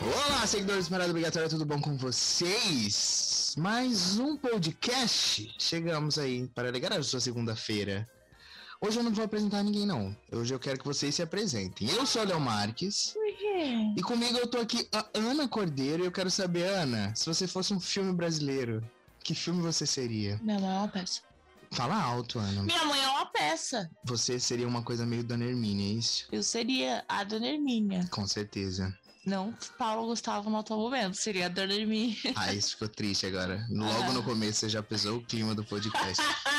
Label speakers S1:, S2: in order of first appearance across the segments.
S1: Olá, seguidores do Parada Obrigatória, tudo bom com vocês? Mais um podcast. Chegamos aí para alegar a sua segunda-feira. Hoje eu não vou apresentar ninguém, não. Hoje eu quero que vocês se apresentem. Eu sou o Léo Marques.
S2: Por quê?
S1: E comigo eu tô aqui a Ana Cordeiro e eu quero saber, Ana, se você fosse um filme brasileiro, que filme você seria?
S2: Minha mãe é uma peça.
S1: Fala alto, Ana.
S2: Minha mãe é uma peça.
S1: Você seria uma coisa meio Dona Hermínia, é isso?
S2: Eu seria a Dona Hermínia.
S1: Com certeza.
S2: Não Paulo Gustavo no atual momento. Seria a Dona Hermínia.
S1: Ah, isso ficou triste agora. Logo no começo você já pesou o clima do podcast.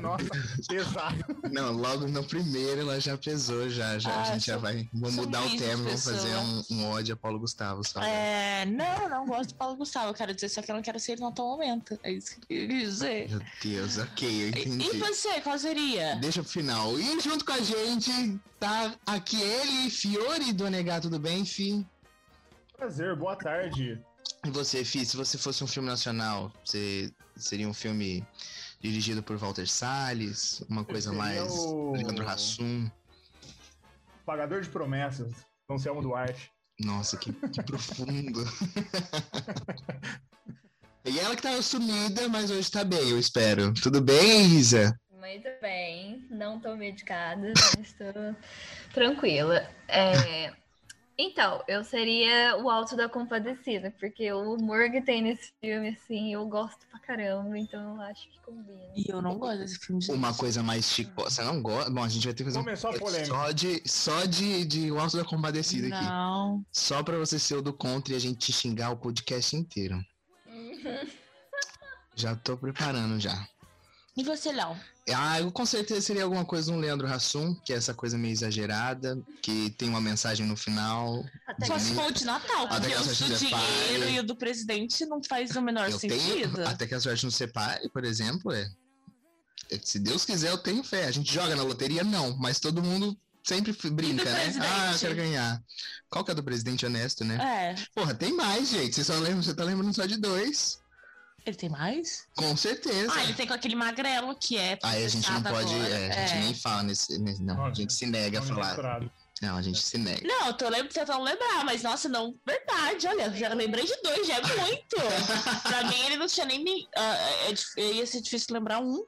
S3: Nossa, pesado.
S1: Não, logo no primeiro ela já pesou, já. já a
S2: Ah,
S1: gente já vai. Vou mudar o tema, vamos
S2: pessoa.
S1: fazer um, um ódio a Paulo Gustavo. Só.
S2: É, não, não gosto de Paulo Gustavo. Eu quero dizer só que eu não quero ser ele no atual momento. É isso que eu queria dizer.
S1: Meu Deus, ok, eu
S2: E,
S1: entendi.
S2: e você, qual seria?
S1: Deixa pro final. E junto com a gente tá aqui ele, Fiore do Negar, tudo bem, Fi?
S3: Prazer, boa tarde.
S1: E você, Fi, se você fosse um filme nacional, você seria um filme dirigido por Walter Salles, uma coisa mais
S3: o-
S1: Leandro Hassum.
S3: Pagador de promessas, Anselmo Duarte.
S1: Nossa, que, que profundo. e ela que tava sumida, mas hoje tá bem, eu espero. Tudo bem, Isa?
S4: Muito bem, não tô medicada, estou tranquila. É, Então, eu seria o Alto da Compadecida, porque o humor que tem nesse filme, assim, eu gosto pra caramba, então eu acho que combina.
S2: E eu não gosto desse filme de
S1: Uma coisa mais chico. Você não gosta? Bom, a gente vai ter que fazer um
S3: Começou a polêmica.
S1: só de, só de, de O Alto da Compadecida aqui.
S2: Não.
S1: Só pra você ser o do contra e a gente te xingar o podcast inteiro. Já tô preparando já.
S2: E você, Léo?
S1: Ah, eu com certeza seria alguma coisa um Leandro Hassum, que é essa coisa meio exagerada, que tem uma mensagem no final.
S4: Até
S2: Só
S4: que-
S2: se for o de Natal,
S1: Até
S2: porque
S1: que
S2: o do dinheiro e o do presidente não faz o menor
S1: eu
S2: sentido.
S1: tenho. Até que a sorte não separe, por exemplo, é. é Se Deus quiser, eu tenho fé. A gente joga na loteria, não, mas todo mundo sempre brinca, né?
S2: presidente?
S1: Ah, eu quero ganhar. Qual que é do presidente honesto, né?
S2: É.
S1: Porra, tem mais, gente. Você só lembra, você tá lembrando só de dois.
S2: Ele tem mais?
S1: Com certeza.
S2: Ah, ele tem com aquele magrelo que é.
S1: Aí a gente não pode. é, a gente
S2: É.
S1: nem fala nesse. nesse- não, a
S3: Olha,
S1: gente se nega a falar.
S3: misturado.
S1: Não, a gente se nega.
S2: Não, eu tô lembro, tentando lembrar, mas nossa, não, verdade, olha, já lembrei de dois, já é muito. pra mim, ele não tinha nem. me- ah, é, dif- ia ser difícil lembrar um.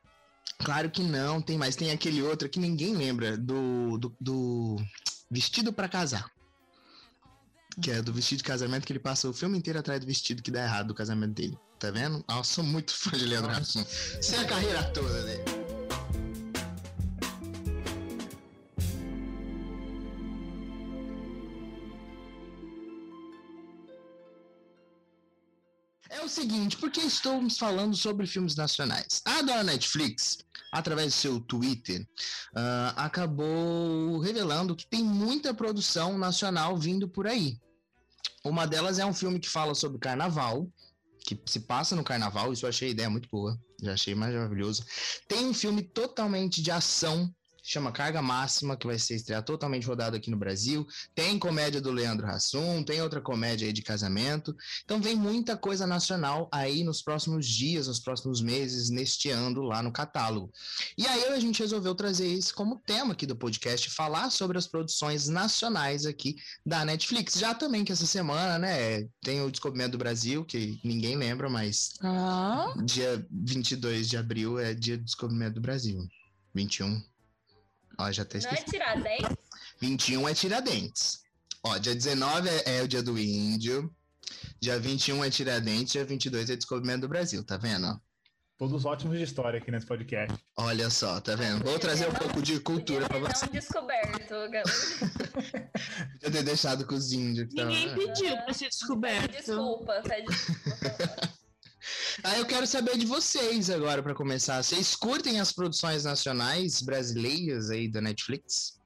S1: Claro que não, tem mais. Tem aquele outro que ninguém lembra, do, do, do Vestido pra Casar. Que é do vestido de casamento que ele passa o filme inteiro atrás do vestido que dá errado do casamento dele. Tá vendo? Ah, eu sou muito fã de Leandro Hassum. Sem a carreira toda dele. É o seguinte, por que estamos falando sobre filmes nacionais? A dona Netflix, através do seu Twitter, ah, acabou revelando que tem muita produção nacional vindo por aí. Uma delas é um filme que fala sobre carnaval, que se passa no carnaval, isso eu achei ideia muito boa, já achei maravilhoso. Tem um filme totalmente de ação, chama Carga Máxima, que vai ser estreado totalmente rodado aqui no Brasil. Tem comédia do Leandro Hassum, tem outra comédia aí de casamento. Então vem muita coisa nacional aí nos próximos dias, nos próximos meses, neste ano lá no catálogo. E aí a gente resolveu trazer isso como tema aqui do podcast, falar sobre as produções nacionais aqui da Netflix. Já também que essa semana, né, tem o Descobrimento do Brasil, que ninguém lembra, mas
S2: Ah,
S1: dia 22 de abril é dia do Descobrimento do Brasil. 21. Ó, já até
S4: Não é
S1: esqueci.
S4: tirar 10?
S1: 21 é Tiradentes. Ó, dia 19 é, é o dia do índio. Dia 21 é Tiradentes, dia 22 é Descobrimento do Brasil, tá vendo?
S3: Todos ótimos de história aqui nesse podcast.
S1: Olha só, tá vendo? Vou trazer um pouco de cultura pra você.
S4: Não descoberto, galera.
S1: Podia ter deixado com os índios. que
S2: ninguém
S1: tava-
S2: pediu pra ser descoberto.
S4: Desculpa, pede desculpa.
S1: Aí eu quero saber de vocês agora pra começar. Vocês curtem as produções nacionais brasileiras aí da Netflix?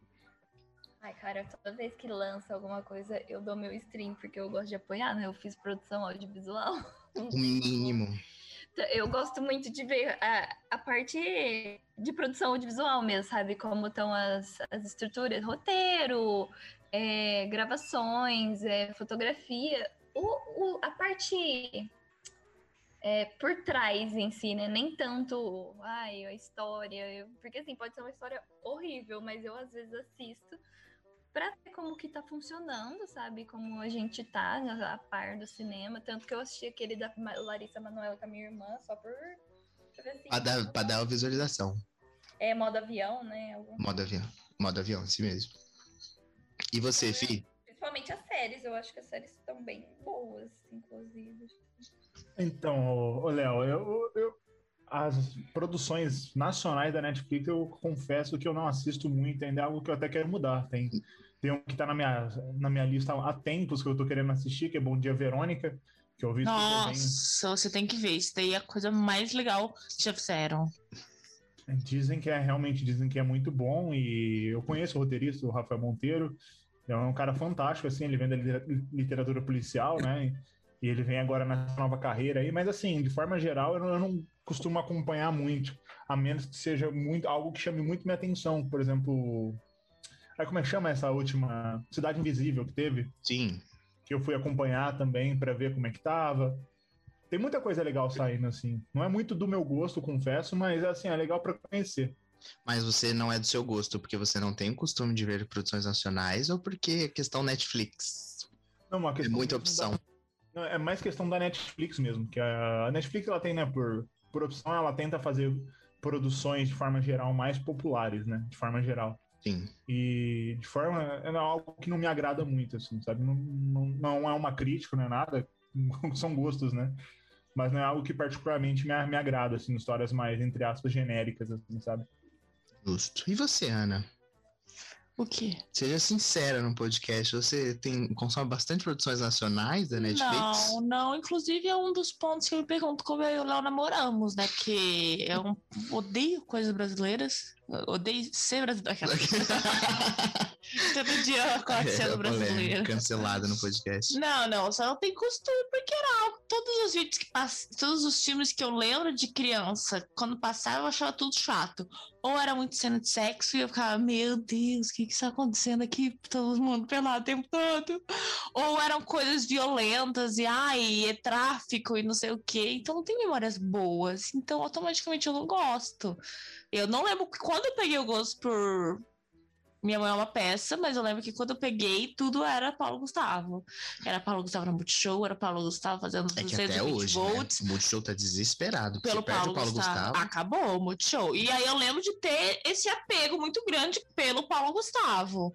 S4: Ai, cara, toda vez que lança alguma coisa, eu dou meu stream, porque eu gosto de apoiar, né? Eu fiz produção audiovisual.
S1: O mínimo.
S4: Eu gosto muito de ver a, a parte de produção audiovisual mesmo, sabe? Como estão as, as estruturas, roteiro, é, gravações, é, fotografia. O, o- a parte é, por trás em si, né? Nem tanto, ai, a história. eu- porque assim, pode ser uma história horrível, mas eu às vezes assisto pra ver como que tá funcionando, sabe? Como a gente tá a par do cinema. Tanto que eu assisti aquele da Larissa Manoela com a minha irmã, só por. pra ver assim,
S1: Pra dar, pra dar a visualização.
S4: É modo avião, né? Algum-
S1: Modo avião. Modo avião, assim mesmo. E você, Fi?
S4: Principalmente as séries, eu acho que as séries estão bem boas, inclusive.
S3: Então, ô, Léo, eu, eu- as produções nacionais da Netflix, eu confesso que eu não assisto muito, ainda é algo que eu até quero mudar. Tem, tem um que tá na minha, na minha lista há tempos que eu tô querendo assistir, que é Bom Dia Verônica, que eu vi.
S2: Nossa, você tem que ver. Isso daí é a coisa mais legal que já fizeram.
S3: Dizem que é realmente dizem que é muito bom e eu conheço o roteirista, o Rafael Monteiro. É um cara fantástico, assim, ele vem da litera- literatura policial, né? E ele vem agora na nova carreira aí, mas assim, de forma geral, eu não, eu não costumo acompanhar muito, a menos que seja muito algo que chame muito minha atenção. Por exemplo, aí como é que chama essa última Cidade Invisível que teve?
S1: Sim.
S3: Que eu fui acompanhar também para ver como é que tava. Tem muita coisa legal saindo, assim. Não é muito do meu gosto, confesso, mas assim, é legal para conhecer.
S1: Mas você não é do seu gosto porque você não tem o costume de ver produções nacionais ou porque é questão Netflix?
S3: Não, uma
S1: É
S3: questão
S1: muita
S3: mesmo da-
S1: opção.
S3: É mais questão da Netflix mesmo, que a Netflix ela tem, né, por, por opção, ela tenta fazer produções de forma geral mais populares, né, de forma geral.
S1: Sim.
S3: E de forma, é algo que não me agrada muito, assim, sabe? Não, não, não é uma crítica, não é nada, são gostos, né? Mas não é algo que particularmente me, me agrada, assim, histórias mais, entre aspas, genéricas, assim, sabe?
S1: Justo. E você, Ana?
S2: O quê?
S1: Seja sincera no podcast. Você tem consome bastante produções nacionais da Netflix?
S2: Não, não. Inclusive, é um dos pontos que eu me pergunto como eu e o Léo namoramos, né? Que eu odeio coisas brasileiras. Eu Odeio ser brasileira. Todo dia sendo
S1: É, polêmica,
S2: brasileira.
S1: Cancelada no podcast.
S2: Não, não, só não tem costume, porque era algo. Todos os vídeos que passam, todos os filmes que eu lembro de criança, quando passava, eu achava tudo chato. Ou era muito cena de sexo e eu ficava, meu Deus, o que que está acontecendo aqui? Todo mundo pelado o tempo todo. Ou eram coisas violentas e, ai, é tráfico e não sei o quê. Então não tem memórias boas. Então automaticamente eu não gosto. Eu não lembro quando eu peguei o gosto por. Minha mãe é uma peça, mas eu lembro que quando eu peguei, tudo era Paulo Gustavo. Era Paulo Gustavo no Multishow, era Paulo Gustavo fazendo
S1: É que
S2: 220
S1: até hoje, né?
S2: volts.
S1: O Multishow tá desesperado.
S2: Pelo Paulo,
S1: Paulo
S2: Gustavo.
S1: Gustavo.
S2: Acabou o Multishow. E aí eu lembro de ter esse apego muito grande pelo Paulo Gustavo.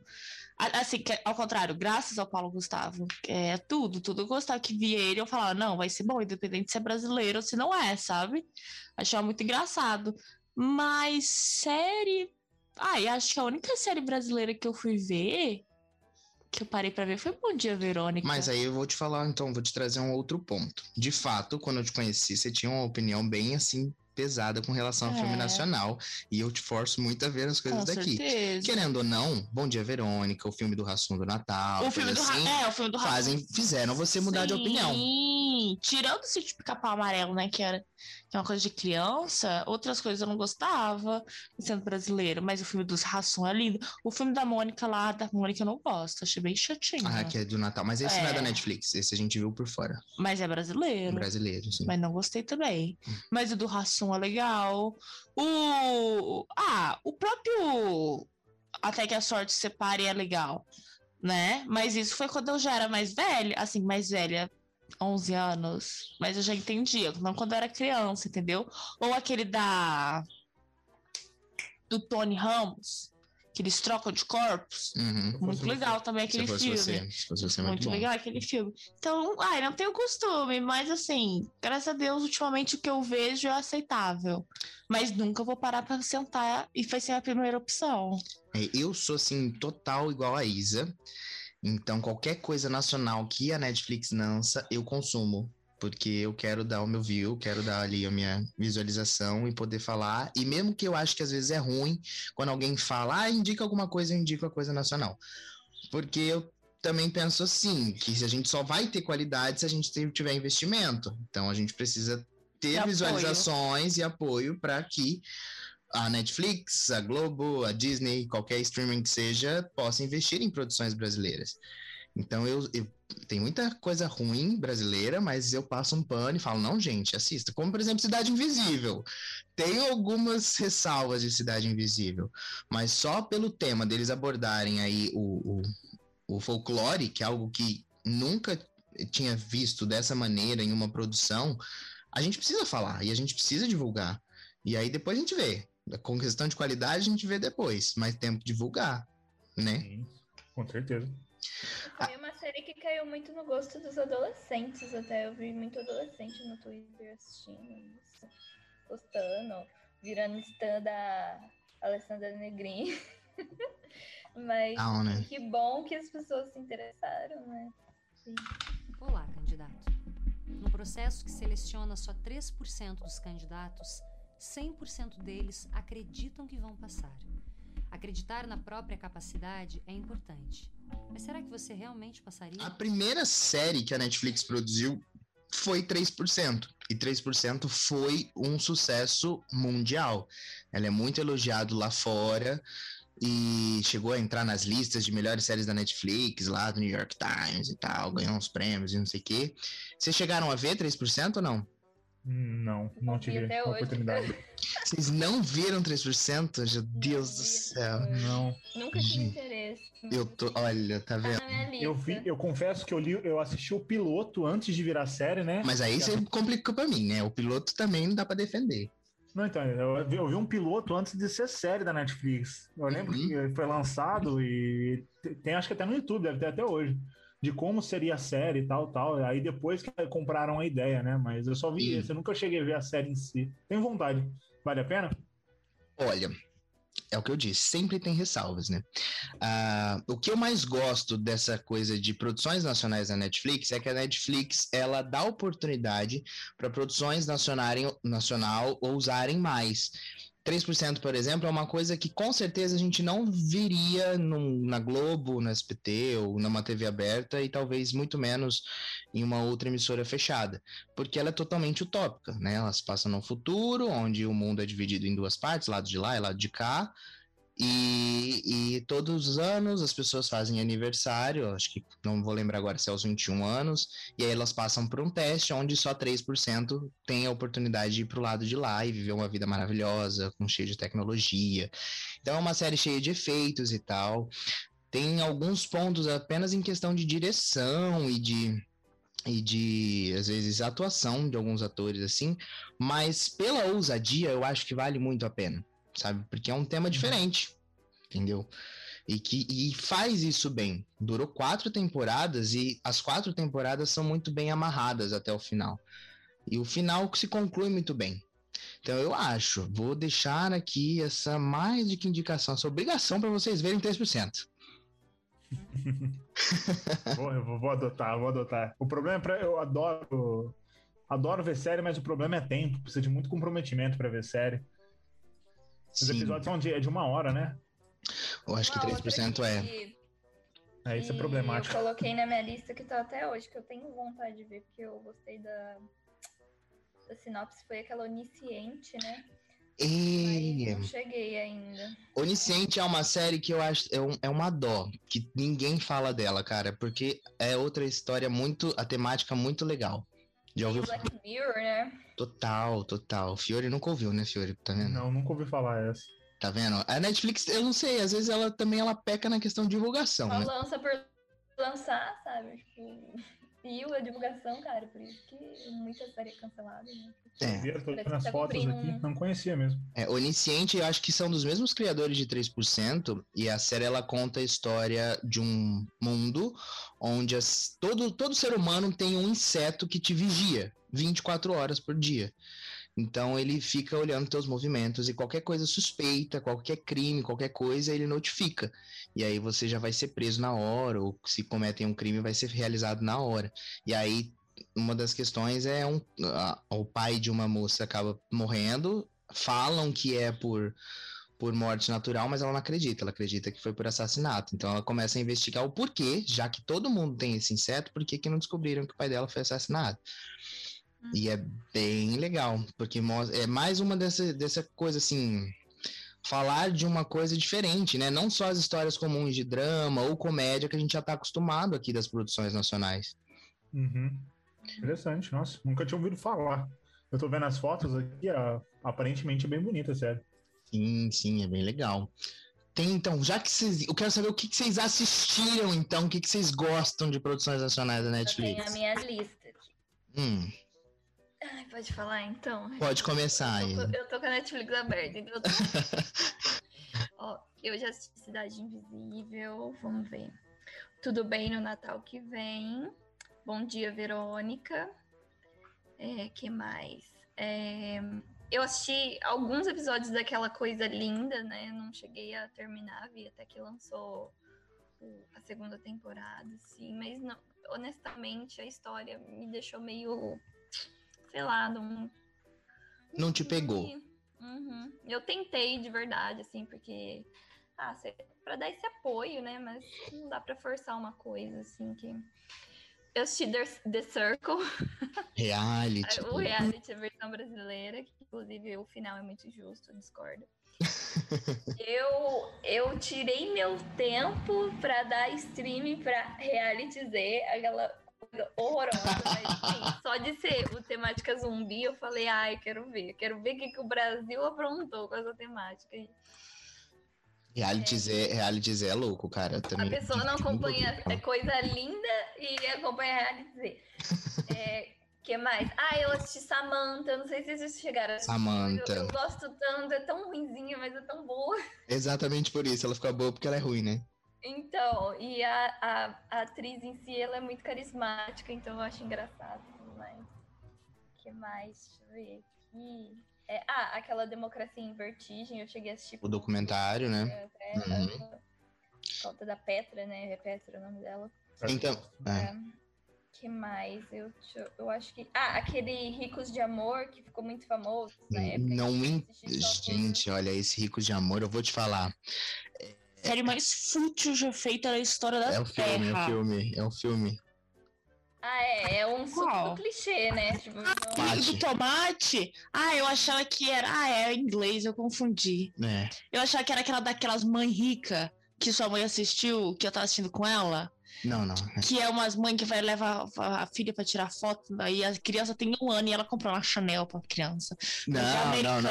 S2: Assim, ao contrário, graças ao Paulo Gustavo. É tudo, tudo eu gostava que via ele, eu falava, não, vai ser bom, independente se é brasileiro ou se não é, sabe? Achava muito engraçado. Mas série. Ai, acho que a única série brasileira que eu fui ver, que eu parei pra ver, foi Bom Dia, Verônica.
S1: Mas aí eu vou te falar, então, vou te trazer um outro ponto. De fato, quando eu te conheci, você tinha uma opinião bem assim pesada com relação ao filme
S2: É.
S1: nacional. E eu te forço muito a ver as coisas
S2: Com
S1: daqui.
S2: certeza.
S1: Querendo ou não, Bom Dia Verônica, o filme do Rassum do Natal,
S2: O filme do
S1: coisa
S2: Ra-
S1: assim,
S2: É, o filme do
S1: fazem, fizeram você mudar de opinião.
S2: Sim, tirando esse tipo pica-pau amarelo, né? Que era que é uma coisa de criança, outras coisas eu não gostava, sendo brasileiro, mas o filme dos Rassum é lindo. O filme da Mônica lá, da Mônica eu não gosto, achei bem chatinho.
S1: Ah, que é do Natal. Mas esse não é da
S2: É.
S1: Netflix, esse a gente viu por fora.
S2: Mas é brasileiro.
S1: Brasileiro, sim.
S2: Mas não gostei também. Mas o do Rassum é legal. O. Ah, o próprio. Até que a sorte separe é legal. Né? Mas isso foi quando eu já era mais velha. Assim, mais velha. 11 anos. Mas eu já entendia. Não quando eu era criança, entendeu? Ou aquele da. Do Tony Ramos. Que eles trocam de corpos.
S1: Uhum.
S2: Muito legal também
S1: Se
S2: aquele
S1: fosse
S2: filme.
S1: você, se fosse você, muito,
S2: Muito legal aquele filme. Então, ai, não tenho costume, mas assim, graças a Deus, ultimamente o que eu vejo é aceitável. Mas nunca vou parar pra sentar e vai ser a primeira opção.
S1: É, eu sou, assim, total igual a Isa. Então, qualquer coisa nacional que a Netflix lança, eu consumo. Porque eu quero dar o meu view, quero dar ali a minha visualização e poder falar. E mesmo que eu acho que às vezes é ruim, quando alguém fala, ah, indica alguma coisa, eu indico a coisa nacional. Porque eu também penso assim, que se a gente só vai ter qualidade se a gente tiver investimento. Então, a gente precisa ter
S2: E apoio.
S1: visualizações e apoio para que a Netflix, a Globo, a Disney, qualquer streaming que seja, possa investir em produções brasileiras. Então eu, eu tem muita coisa ruim brasileira, mas eu passo um pano e falo, não, gente, assista. Como, por exemplo, Cidade Invisível. Tem algumas ressalvas de Cidade Invisível, mas só pelo tema deles abordarem aí o, o, o folclore, que é algo que nunca tinha visto dessa maneira em uma produção, a gente precisa falar e a gente precisa divulgar. E aí depois a gente vê. Com questão de qualidade, a gente vê depois, mas tempo divulgar, né? Sim,
S3: com certeza.
S4: Foi uma série que caiu muito no gosto dos adolescentes, até eu vi muito adolescente no Twitter assistindo isso, gostando, virando stand da Alessandra Negrini. Mas ah, né? que bom que as pessoas se interessaram, né? Sim.
S5: Olá, candidato. No processo que seleciona só 3% dos candidatos, 100% deles acreditam que vão passar. Acreditar na própria capacidade é importante. Mas será que você realmente passaria?
S1: A primeira série que a Netflix produziu foi 3%. E 3% foi um sucesso mundial. Ela é muito elogiada lá fora e chegou a entrar nas listas de melhores séries da Netflix, lá do New York Times e tal, ganhou uns prêmios e não sei o quê. Vocês chegaram a ver 3% ou não?
S3: Não, não tive a oportunidade.
S1: Vocês não viram 3%? Meu Deus do céu.
S3: Não.
S4: Nunca tive interesse.
S1: Eu tô, olha, tá, tá vendo?
S3: eu vi, eu confesso que eu li, eu assisti o piloto antes de virar série, né?
S1: Mas aí você complicou pra mim, né? O piloto também não dá pra defender.
S3: Não, então, eu vi, eu vi um piloto antes de ser série da Netflix. Eu lembro uhum. que foi lançado e tem, acho que até no YouTube, deve ter até hoje de como seria a série e tal, tal. Aí depois que compraram a ideia, né? Mas eu só vi isso, eu nunca cheguei a ver a série em si. Tenho vontade. Vale a pena?
S1: Olha, é o que eu disse, sempre tem ressalvas, né? Uh, o que eu mais gosto dessa coisa de produções nacionais da Netflix é que a Netflix ela dá oportunidade para produções nacionais nacional ousarem mais. 3%, por exemplo, é uma coisa que com certeza a gente não viria num, na Globo, no SPT ou numa TV aberta e talvez muito menos em uma outra emissora fechada, porque ela é totalmente utópica, né? Elas passam no futuro, onde o mundo é dividido em duas partes, lado de lá e lado de cá, e, e, todos os anos as pessoas fazem aniversário, acho que não vou lembrar agora se é aos 21 anos, e aí elas passam por um teste onde só 3% tem a oportunidade de ir para o lado de lá e viver uma vida maravilhosa, com cheio de tecnologia. Então é uma série cheia de efeitos e tal. Tem alguns pontos apenas em questão de direção e de e de às vezes atuação de alguns atores assim, mas pela ousadia eu acho que vale muito a pena sabe? Porque é um tema uhum. diferente, entendeu? E que e faz isso bem. Durou quatro temporadas e as quatro temporadas são muito bem amarradas até o final. E o final se conclui muito bem. Então eu acho, vou deixar aqui essa mais de que indicação, essa obrigação para vocês verem 3%.
S3: vou, eu vou adotar, vou adotar. O problema é para eu adoro adoro ver série, mas o problema é tempo, precisa de muito comprometimento para ver série. Os Sim. episódios são de, é de uma hora, né?
S1: Eu acho uma que 3% é.
S3: Que... É, isso é problemático.
S4: Eu coloquei na minha lista que tá até hoje, que eu tenho vontade de ver, porque eu gostei da, da sinopse, foi aquela onisciente, né? E... Não cheguei ainda.
S1: Onisciente é uma série que eu acho é, um, é uma dó, que ninguém fala dela, cara, porque é outra história muito, a temática muito legal.
S4: Já ouviu? Black Mirror, né?
S1: Total, total. Fiore nunca ouviu, né, Fiore? Tá vendo?
S3: Não, nunca ouvi falar essa.
S1: Tá vendo? A Netflix, eu não sei, às vezes ela também ela peca na questão de divulgação. Ela
S4: né? lança por lançar, sabe? Tipo, e a divulgação, cara, por isso que muita série é cancelada, né?
S3: É. Eu tô vendo as tá fotos aqui, não conhecia mesmo.
S1: É, Onisciente, eu acho que são dos mesmos criadores de 3%, e a série ela conta a história de um mundo onde as, todo, todo ser humano tem um inseto que te vigia 24 horas por dia. Então ele fica olhando teus movimentos e qualquer coisa suspeita, qualquer crime, qualquer coisa, ele notifica. E aí você já vai ser preso na hora, ou se cometem um crime, vai ser realizado na hora. E aí uma das questões é um, a, o pai de uma moça acaba morrendo, falam que é por por morte natural, mas ela não acredita, ela acredita que foi por assassinato. Então ela começa a investigar o porquê, já que todo mundo tem esse inseto, por que, que não descobriram que o pai dela foi assassinado? E é bem legal, porque é mais uma dessa, dessa coisa assim. falar de uma coisa diferente, né? Não só as histórias comuns de drama ou comédia que a gente já está acostumado aqui das produções nacionais.
S3: Uhum. Interessante, nossa, nunca tinha ouvido falar. Eu tô vendo as fotos aqui, ó, aparentemente é bem bonita, sério.
S1: Sim, sim, é bem legal. Tem, então, já que vocês. Eu quero saber o que, que vocês assistiram, então, o que, que vocês gostam de produções nacionais da
S4: Eu
S1: Netflix.
S4: tenho a minha lista aqui.
S1: Hum,
S4: Ai, pode falar então?
S1: pode começar aí.
S4: Eu tô, eu tô com a Netflix aberta, então eu tô... Ó, eu já assisti Cidade Invisível, vamos ver. Tudo bem no Natal que vem. Bom dia, Verônica. É, que mais? É, eu assisti alguns episódios daquela coisa linda, né? Não cheguei a terminar, vi até que lançou a segunda temporada, sim, mas não, honestamente a história me deixou meio, sei lá, não,
S1: Não te pegou.
S4: Uhum. Eu tentei de verdade, assim, porque. Ah, pra dar esse apoio, né? Mas não dá pra forçar uma coisa, assim, que. Eu assisti The, The Circle,
S1: Reality.
S4: o reality, a versão brasileira, que inclusive o final é muito injusto, eu discordo. eu, eu tirei meu tempo pra dar stream pra Reality Z, aquela horrorosa, mas só de ser o temática zumbi, eu falei, ai, quero ver, quero ver o que, que o Brasil aprontou com essa temática. aí.
S1: Reality Z, reality Z é louco, cara. Eu também
S4: A pessoa não acompanha é coisa linda e acompanha Reality Z. É, que mais? Ah, eu assisti Samantha, não sei se vocês chegaram a assistir.
S1: Samantha.
S4: Eu, eu gosto tanto, é tão ruimzinha, mas é tão boa.
S1: Exatamente por isso, ela fica boa porque ela é ruim, né?
S4: Então, e a, a, a atriz em si, ela é muito carismática, então eu acho engraçado tudo mais. Que mais? Deixa eu ver aqui. É, ah, aquela Democracia em Vertigem, eu cheguei a assistir.
S1: O documentário, né?
S4: É, é,
S1: Uhum.
S4: Conta da Petra, né? É Petra o nome dela.
S1: Então, é.
S4: É. que mais? Eu, eu- acho que. Ah, aquele Ricos de Amor, que ficou muito famoso na época. que
S1: Não Gente, olha, esse Ricos de Amor, eu vou te falar.
S2: Série mais fútil já feita na história da
S1: É o filme, é o
S2: Terra.
S1: filme, é o filme.
S4: Ah, é, é um do clichê, né? Tipo, não-
S1: Tomate.
S2: Do tomate? Ah, eu achava que era. Ah, é inglês, eu confundi.
S1: É.
S2: Eu achava que era aquela daquelas mãe rica que sua mãe assistiu, que eu tava assistindo com ela.
S1: Não, não.
S2: Que é umas mães que vai levar a filha pra tirar foto, aí a criança tem um ano e ela comprou uma Chanel pra criança.
S1: Não, não, não.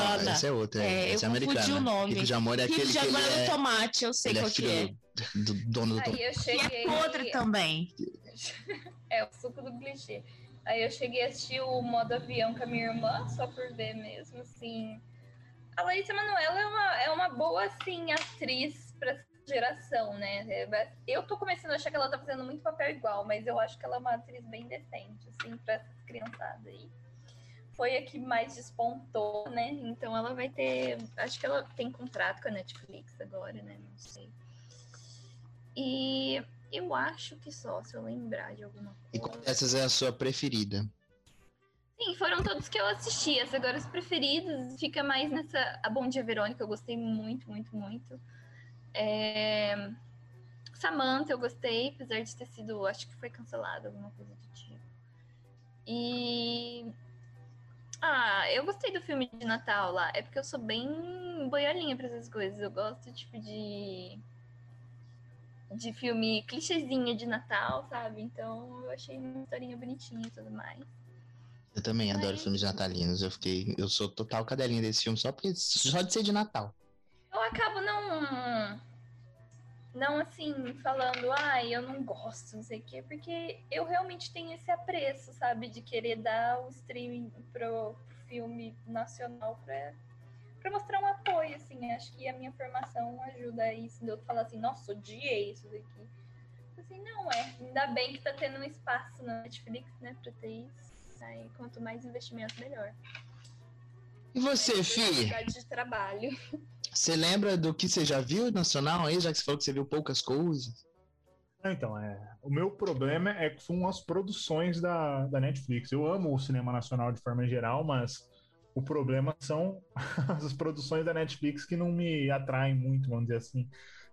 S2: americana.
S1: Esse é outro. É,
S2: É,
S1: esse é
S2: eu confundi
S1: americano.
S2: o nome.
S1: Rico de Amor é
S2: Rico
S1: aquele
S2: de
S1: que ele
S2: agora
S1: é,
S2: do tomate, eu sei
S1: ele é
S2: qual que é.
S1: filho do, do dono do tomate.
S4: Aí eu
S2: E
S4: cheguei.
S2: é podre também.
S4: É, o suco do clichê. Aí eu cheguei a assistir o modo avião com a minha irmã, só por ver mesmo, assim. A Larissa Manoela é uma, é uma boa, assim, atriz geração, né? É, Eu tô começando a achar que ela tá fazendo muito papel igual, mas eu acho que ela é uma atriz bem decente, assim, pra essas criançadas aí. Foi a que mais despontou, né? Então ela vai ter. Acho que ela tem contrato com a Netflix agora, né? Não sei. E eu acho que só, se eu lembrar de alguma
S1: E
S4: coisa.
S1: qual dessas é a sua preferida?
S4: Sim, foram todos que eu assisti. As agora os preferidos fica mais nessa. A Bom Dia Verônica, eu gostei muito, muito, muito. É... Samantha, eu gostei, apesar de ter sido. Acho que foi cancelado, alguma coisa do tipo. E. Ah, eu gostei do filme de Natal lá. É porque eu sou bem boiolinha pra essas coisas. Eu gosto, tipo, de. De filme clichêzinho de Natal, sabe? Então eu achei uma historinha bonitinha e tudo mais.
S1: Eu também adoro
S4: Mas-
S1: filmes natalinos. Eu fiquei. Eu sou total cadelinha desse filme, só porque. Só de ser de Natal.
S4: Eu acabo não. Não assim, falando, ai, eu não gosto, não sei o quê, porque eu realmente tenho esse apreço, sabe, de querer dar o streaming pro, pro filme nacional pra, pra mostrar um apoio, assim. Acho que a minha formação ajuda a isso, de eu falar assim, nossa, odiei isso daqui. Assim, não é. Ainda bem que tá tendo um espaço na Netflix, né, pra ter isso. Aí, quanto mais investimento, melhor.
S1: E você, Fi?
S4: Oportunidade de trabalho.
S1: Você lembra do que você já viu nacional aí, já que você falou que você viu poucas coisas?
S3: Ah, Então, é, o meu problema é que são as produções da, da Netflix. Eu amo o cinema nacional de forma geral, mas o problema são as produções da Netflix que não me atraem muito, vamos dizer assim.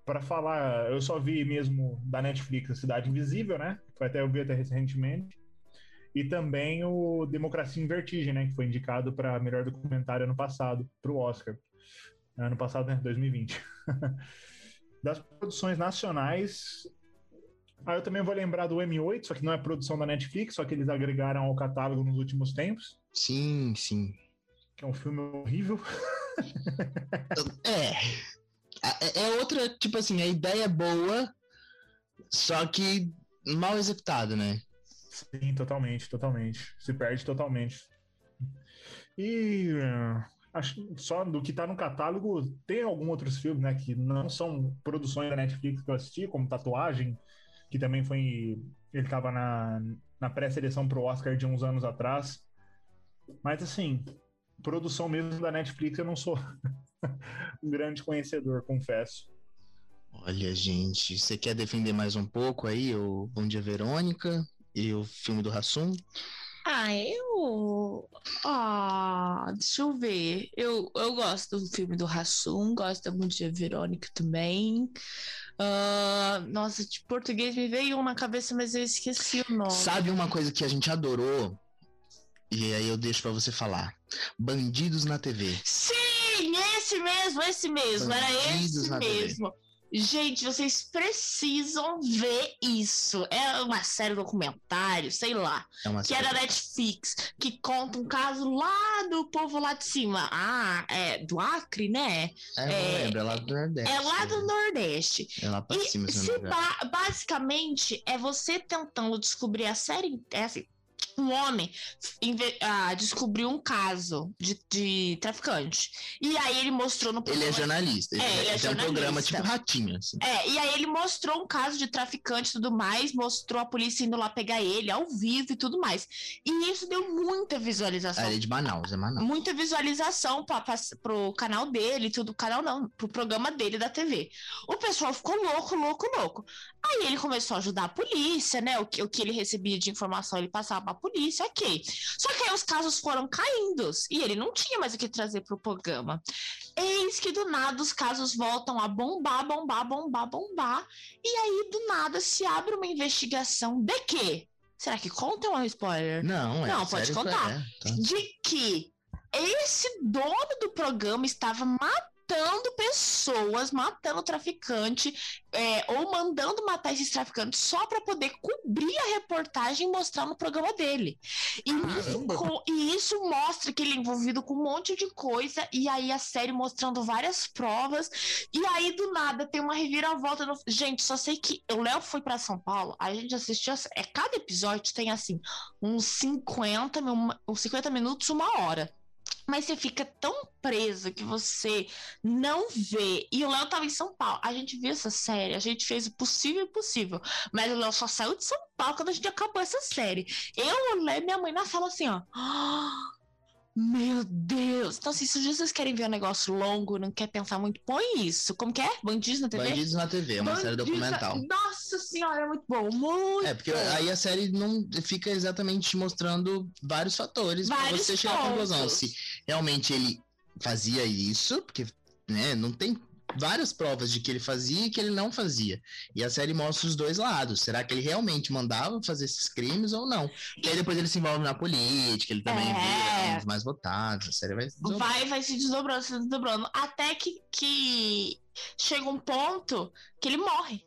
S3: Para falar, eu só vi mesmo da Netflix a Cidade Invisível, né? Foi até eu vi até recentemente. E também o Democracia em Vertigem, né? Que foi indicado para melhor documentário ano passado, para o Oscar. Ano passado, né? 2020. das produções nacionais. Ah, eu também vou lembrar do M8, só que não é produção da Netflix, só que eles agregaram ao catálogo nos últimos tempos.
S1: Sim, sim.
S3: Que é um filme horrível.
S1: é. É, é outra, tipo assim, a ideia é boa, só que mal executado, né?
S3: Sim, totalmente, totalmente. Se perde totalmente. E uh, acho só do que tá no catálogo, tem alguns outros filmes, né, que não são produções da Netflix que eu assisti, como Tatuagem, que também foi. Ele tava na, na pré-seleção pro Oscar de uns anos atrás. Mas assim, produção mesmo da Netflix eu não sou um grande conhecedor, confesso.
S1: Olha, gente, você quer defender mais um pouco aí o Bom Dia Verônica e o filme do Rassum?
S2: Ah, eu. Ah, deixa eu ver. Eu, eu gosto do filme do Rassum, gosto da Bom Dia Verônica também. Uh, nossa, de português me veio um na cabeça, mas eu esqueci o nome.
S1: Sabe uma coisa que a gente adorou? E aí eu deixo para você falar. Bandidos na TV.
S2: Sim, esse mesmo, esse mesmo. Bandidos Era esse mesmo. TV. Gente, vocês precisam ver isso. É uma série documentário, sei lá. É que série. é da Netflix, que conta um caso lá do povo lá de cima. Ah, é do Acre, né?
S1: É, é, lembro, é lá do Nordeste.
S2: É lá do Nordeste.
S1: É lá pra
S2: e
S1: cima,
S2: se ba basicamente é você tentando descobrir a série. É assim, um homem ah, descobriu um caso de, de, traficante. E aí ele mostrou no
S1: programa. Ele é jornalista. Ele, é, ele é, jornalista. um programa tipo ratinho. Assim.
S2: É, e aí ele mostrou um caso de traficante e tudo mais, mostrou a polícia indo lá pegar ele ao vivo e tudo mais. E isso deu muita visualização.
S1: É, ele é de Manaus, é Manaus.
S2: Muita visualização pra, pra, pro canal dele, tudo. Canal não, pro programa dele da TV. O pessoal ficou louco, louco, louco. Aí ele começou a ajudar a polícia, né? O que, o que ele recebia de informação, ele passava pra polícia, ok. Só que aí os casos foram caindo e ele não tinha mais o que trazer pro programa. Eis que do nada os casos voltam a bombar, bombar, bombar, bombar. E aí do nada se abre uma investigação de quê? Será que conta um spoiler?
S1: Não, é
S2: Não, pode contar. É, tá. De que esse dono do programa estava matando matando pessoas, matando traficante, é, ou mandando matar esses traficantes só para poder cobrir a reportagem e mostrar no programa dele. E isso, e isso, mostra que ele é envolvido com um monte de coisa, e aí a série mostrando várias provas, e aí do nada tem uma reviravolta. No... Gente, só sei que o Léo foi para São Paulo, a gente assistiu, é, cada episódio tem assim, uns 50, uns 50 minutos, uma hora mas você fica tão preso que você não vê. E o Léo tava em São Paulo. A gente viu essa série, a gente fez o possível e impossível. Mas o Léo só saiu de São Paulo quando a gente acabou essa série. Eu, o Léo e minha mãe na sala assim, ó. Meu Deus! Então, assim, se vocês querem ver um negócio longo, não quer pensar muito, põe isso. Como que é? Bandidos na TV?
S1: Bandidos na TV, é uma Bandidos série documental.
S2: Nossa senhora, é muito bom, muito
S1: É, porque bom. aí a série não fica exatamente mostrando vários fatores para você chegar à conclusão. Se realmente ele fazia isso, porque né, não tem várias provas de que ele fazia e que ele não fazia. E a série mostra os dois lados. Será que ele realmente mandava fazer esses crimes ou não? E aí depois ele se envolve na política, ele também é... vira um dos mais votados. A série vai se
S2: desdobrando. Vai, vai se desdobrando, se desdobrando. Até que, que chega um ponto que ele morre.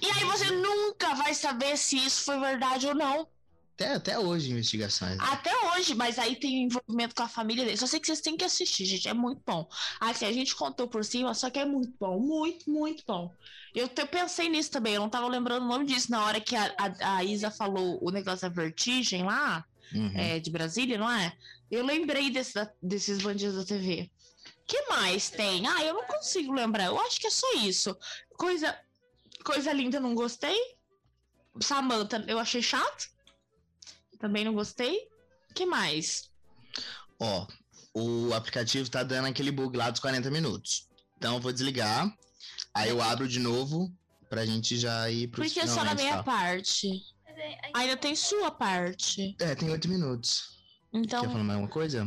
S2: E aí você nunca vai saber se isso foi verdade ou não.
S1: Até, até hoje, investigações. Né?
S2: Até hoje, mas aí tem envolvimento com a família dele. Só sei que vocês têm que assistir, gente. É muito bom. Assim, a gente contou por cima, só que é muito bom. Muito, muito bom. Eu, te, pensei nisso também. Eu não tava lembrando o nome disso na hora que a, a, a Isa falou o negócio da vertigem lá, uhum. é, de Brasília, não é? Eu lembrei desse, da, desses bandidos da TV. que mais tem? Ah, eu não consigo lembrar. Eu acho que é só isso. Coisa, coisa linda, não gostei. Samantha, eu achei chato. Também não gostei. que mais?
S1: Ó, o aplicativo tá dando aquele bug lá dos 40 minutos. Então eu vou desligar. Aí eu abro de novo pra gente já ir pro
S2: Porque é só na minha tá? parte. Ainda tem sua parte.
S1: É, tem 8 minutos.
S2: Então.
S1: Quer falar mais alguma coisa?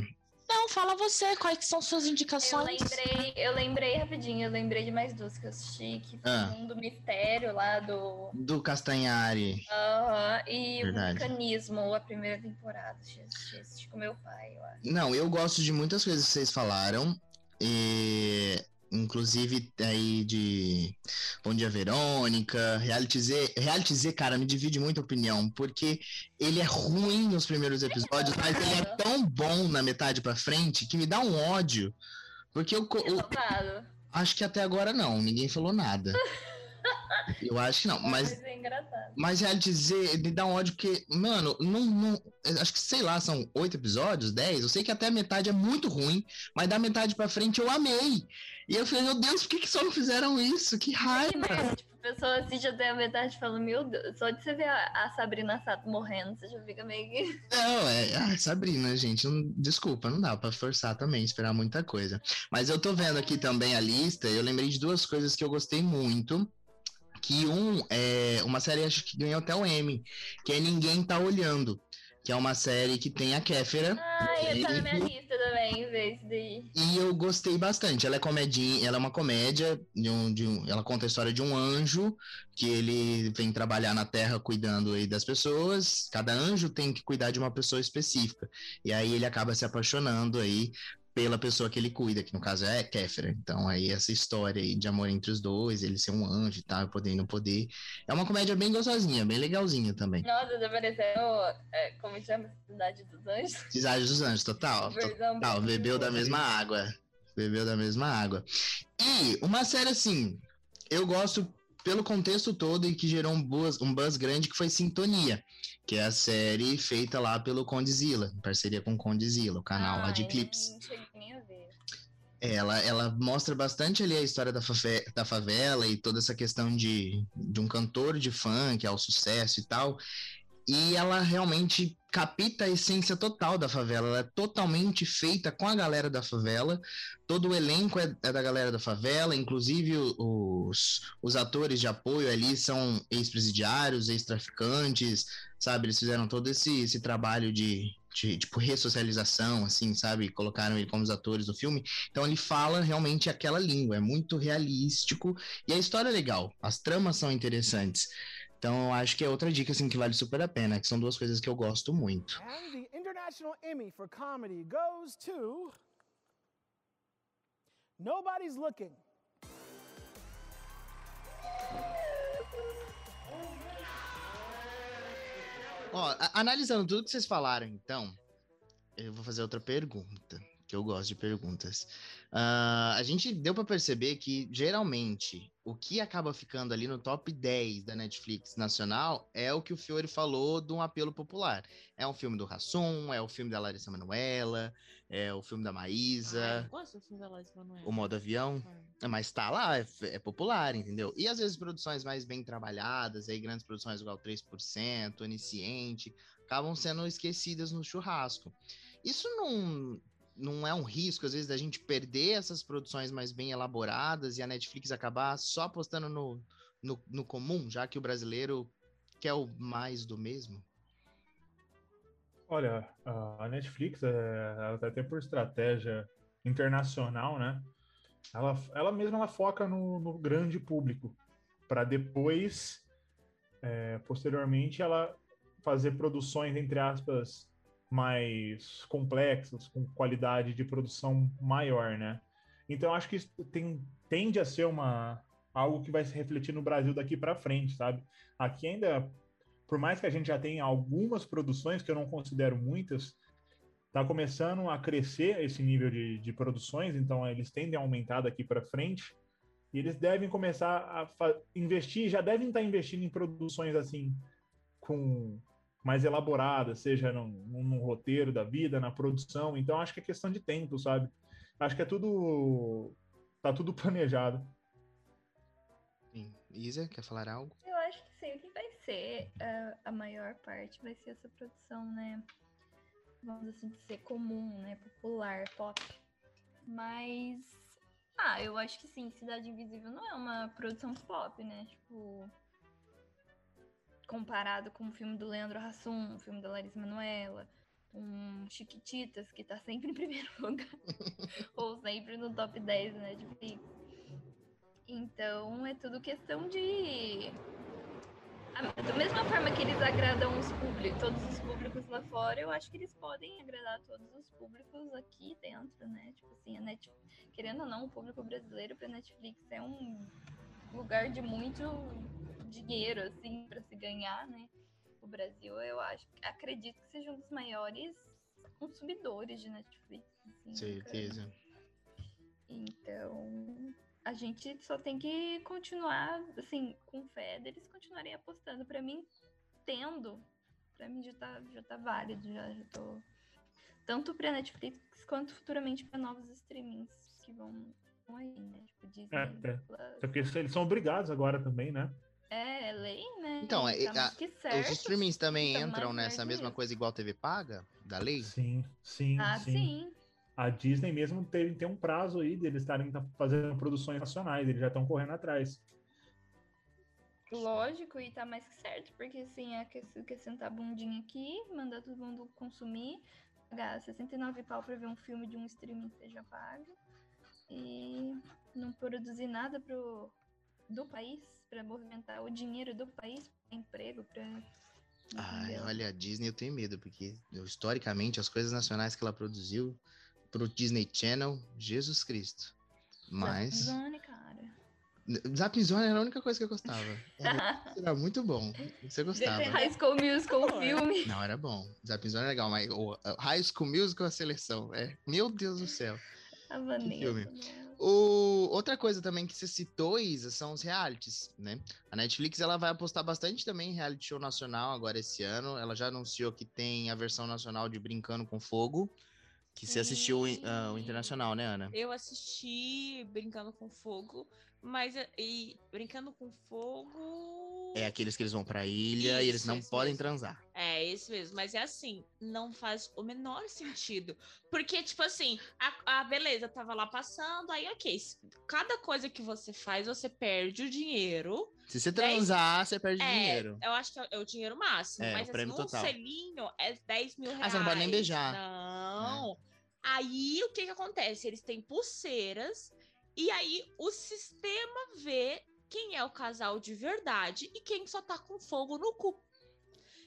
S2: Não, fala você, quais são suas indicações?
S4: Eu lembrei, eu lembrei rapidinho, eu lembrei de mais duas que eu assisti, que foi ah. um do mistério lá do.
S1: Do Castanhari.
S4: Aham, e Verdade. o mecanismo, a primeira temporada. Assisti, assisti com meu pai, eu acho.
S1: Não, eu gosto de muitas coisas que vocês falaram. E, inclusive aí de Bom Dia Verônica, Reality Z. Reality Z, cara, me divide muita opinião, porque ele é ruim nos primeiros episódios, mas ele é tão bom na metade pra frente que me dá um ódio. Porque eu, eu
S4: notado.
S1: acho que até agora não, ninguém falou nada. Eu acho que não, mas
S4: é engraçado.
S1: mas reality Z me dá um ódio porque, mano, não, não. Acho que, sei lá, são oito episódios, dez. Eu sei que até a metade é muito ruim, mas da metade pra frente eu amei. E eu falei, meu Deus, por que, que só não fizeram isso? Que
S4: Que
S1: raiva!
S4: merda, tipo, a pessoa assiste até a metade e fala, meu Deus, só de você ver a, a Sabrina Sato morrendo, você já fica meio que.
S1: Não, é. Ai, Sabrina, gente, não- desculpa, não dá pra forçar também, esperar muita coisa. Mas eu tô vendo aqui também a lista, eu lembrei de duas coisas que eu gostei muito. Que um é uma série acho que ganhou até o Emmy, que é Ninguém Tá Olhando. Que é uma série que tem a Kéfera.
S4: Ai, tá na minha lista também, ver isso daí.
S1: E eu gostei bastante. Ela é comedinha, ela é uma comédia de um, de um, ela conta a história de um anjo que ele vem trabalhar na Terra cuidando aí das pessoas. Cada anjo tem que cuidar de uma pessoa específica. E aí ele acaba se apaixonando aí pela pessoa que ele cuida, que no caso é Kéfera. Então aí essa história aí de amor entre os dois, ele ser um anjo e tal, poder e não poder. É uma comédia bem gostosinha, bem legalzinha também.
S4: Nossa, parecendo. é, como chama? Cidade dos Anjos?
S1: Cidade dos Anjos, total.
S4: Bem-
S1: bebeu da mesma água. Bebeu da mesma água. E uma série assim, eu gosto pelo contexto todo e que gerou um buzz, um buzz grande que foi Sintonia, que é a série feita lá pelo Condizila, em parceria com o Condizila, o canal lá de
S4: Ai,
S1: clipes.
S4: Não cheguei nem a ver.
S1: Ela, ela mostra bastante ali a história da, fafe- da favela e toda essa questão de, de um cantor de funk ao sucesso e tal. E ela realmente capta a essência total da favela. Ela é totalmente feita com a galera da favela. Todo o elenco é, é da galera da favela, inclusive os, os atores de apoio ali são ex-presidiários, ex-traficantes, sabe? Eles fizeram todo esse, esse trabalho de, de tipo, ressocialização, assim, sabe? Colocaram ele como os atores do filme. Então ele fala realmente aquela língua, é muito realístico e a história é legal, as tramas são interessantes. Então eu acho que é outra dica assim que vale super a pena, que são duas coisas que eu gosto muito.
S6: And the International Emmy for Comedy goes to. Nobody's Looking.
S1: Ó, analisando tudo que vocês falaram, então, eu vou fazer outra pergunta, que eu gosto de perguntas. Ah, a gente deu pra perceber que, geralmente, o que acaba ficando ali no top 10 da Netflix nacional é o que o Fiore falou de um apelo popular. É um filme do Hassum, é o filme da Larissa Manoela, é o filme da Maísa,
S2: eu gosto do filme da Larissa Manoela.
S1: o Modo Avião. Mas tá lá, é, é popular, entendeu? E às vezes produções mais bem trabalhadas, aí grandes produções igual 3%, Onisciente, acabam sendo esquecidas no churrasco. Isso não, não é um risco, às vezes, da gente perder essas produções mais bem elaboradas e a Netflix acabar só apostando no, no, no comum, já que o brasileiro quer o mais do mesmo?
S3: Olha, a Netflix, é, até por estratégia internacional, né? Ela, ela mesma ela foca no, no grande público, para depois, é, posteriormente, ela fazer produções, entre aspas, mais complexas, com qualidade de produção maior, né? Então, acho que isso tem, tende a ser uma, algo que vai se refletir no Brasil daqui para frente, sabe? Aqui ainda por mais que a gente já tenha algumas produções, que eu não considero muitas, está começando a crescer esse nível de, de produções, então eles tendem a aumentar daqui para frente, e eles devem começar a investir, já devem estar investindo em produções assim, com mais elaboradas, seja num, num- num roteiro da vida, na produção, então acho que é questão de tempo, sabe? Acho que é tudo, tá tudo planejado.
S1: Sim. Isa, quer falar algo?
S4: Eu acho que sim, o que vai ser ah, a maior parte vai ser essa produção, né? Vamos assim dizer, comum, né? Popular, pop. Mas. Ah, eu acho que sim, Cidade Invisível não é uma produção pop, né? Tipo. Comparado com o filme do Leandro Hassum, o filme da Larissa Manoela, um Chiquititas, que tá sempre em primeiro lugar. ou sempre no top 10 da Netflix. Então é tudo questão de. Ah, Da mesma forma que que eles agradam os públicos, todos os públicos lá fora, eu acho que eles podem agradar todos os públicos aqui dentro, né? Tipo assim, a Net... querendo ou não, o público brasileiro para Netflix é um lugar de muito dinheiro, assim, para se ganhar, né? O Brasil, eu acho, acredito que seja um dos maiores consumidores de Netflix. Assim,
S1: Certeza.
S4: cara. Então, a gente só tem que continuar, assim, com fé deles continuarem apostando. Pra mim, tendo, pra mim já tá, já tá válido, já, já tô. Tanto pra Netflix quanto futuramente pra novos streamings que vão, vão aí, né? Tipo, Disney,
S3: É, é.
S4: Plus.
S3: Só que eles eles são obrigados agora também, né?
S4: É, é lei, né?
S1: Então, é-
S4: tá
S1: a-
S4: que
S1: Os streamings também
S4: então,
S1: entram nessa mesma coisa igual TV paga, da lei?
S3: Sim, sim,
S4: Ah,
S3: sim.
S4: sim.
S3: A Disney mesmo tem, tem um prazo aí deles estarem tá fazendo produções nacionais, eles já estão correndo atrás.
S4: Lógico, e tá mais que certo, porque assim, é que, que sentar a bundinha aqui, mandar todo mundo consumir, pagar 69 pau pra ver um filme de um streaming que seja pago, e não produzir nada pro, do país, pra movimentar o dinheiro do país, pra emprego, pra.
S1: Ai, olha, a Disney eu tenho medo, porque eu, historicamente as coisas nacionais que ela produziu pro Disney Channel, Jesus Cristo. Mas.
S4: Zone, cara.
S1: Zapping Zone era a única coisa que eu gostava. Era, era muito bom. Você gostava.
S4: High School Musical, o filme.
S1: Não, era bom. Zapping Zone é legal, mas o o High School Musical a seleção. É, meu Deus do céu.
S4: A Vanessa.
S1: filme?
S4: né?
S1: O, outra coisa também que você citou, Isa, são os realities, né? A Netflix ela vai apostar bastante também em reality show nacional agora esse ano. Ela já anunciou que tem a versão nacional de Brincando com Fogo, que você assistiu ah, o internacional, né, Ana?
S2: Eu assisti Brincando com Fogo, mas eh, e Brincando com Fogo.
S1: É aqueles que eles vão pra ilha e eles
S2: Isso,
S1: não podem
S2: mesmo.
S1: transar.
S2: É, esse mesmo. Mas é assim, não faz o menor sentido. Porque, tipo assim, a, a beleza tava lá passando, aí, ok. Cada coisa que você faz, você perde o dinheiro.
S1: Se você transar, você perde
S2: É,
S1: dinheiro.
S2: eu acho que é, é o dinheiro máximo.
S1: É, o
S2: mas assim,
S1: prêmio
S2: um
S1: total.
S2: selinho é 10 mil reais.
S1: Ah, você não pode nem beijar.
S2: Não. Aí, o que que acontece? Eles têm pulseiras, e aí o sistema vê quem é o casal de verdade e quem só tá com fogo no cu.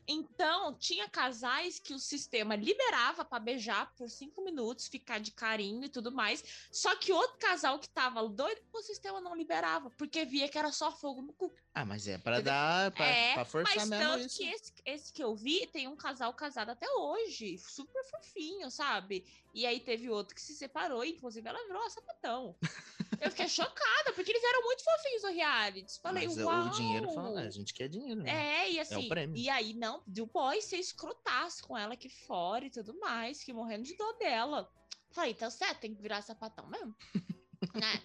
S2: Então, tinha casais que o sistema liberava pra beijar por cinco minutos, ficar de carinho e tudo mais. Só que outro casal que tava doido, o sistema não liberava, porque via que era só fogo no cu.
S1: Ah, mas é pra
S2: Entendeu?
S1: dar, pra,
S2: é,
S1: pra forçar
S2: mas
S1: mesmo
S2: tanto
S1: isso.
S2: que esse, esse que eu vi tem um casal casado até hoje, super fofinho, sabe? E aí teve outro que se separou, e inclusive ela virou a sapatão. eu fiquei chocada, porque eles eram muito fofinhos no reality. Falei,
S1: Mas o-
S2: uau!
S1: o dinheiro fala, a gente quer dinheiro, né?
S2: É, e assim,
S1: prêmio.
S2: e aí não, do boy ser escrotaço com ela aqui fora e tudo mais, que morrendo de dor dela. Falei, então certo, tem que virar sapatão mesmo, né?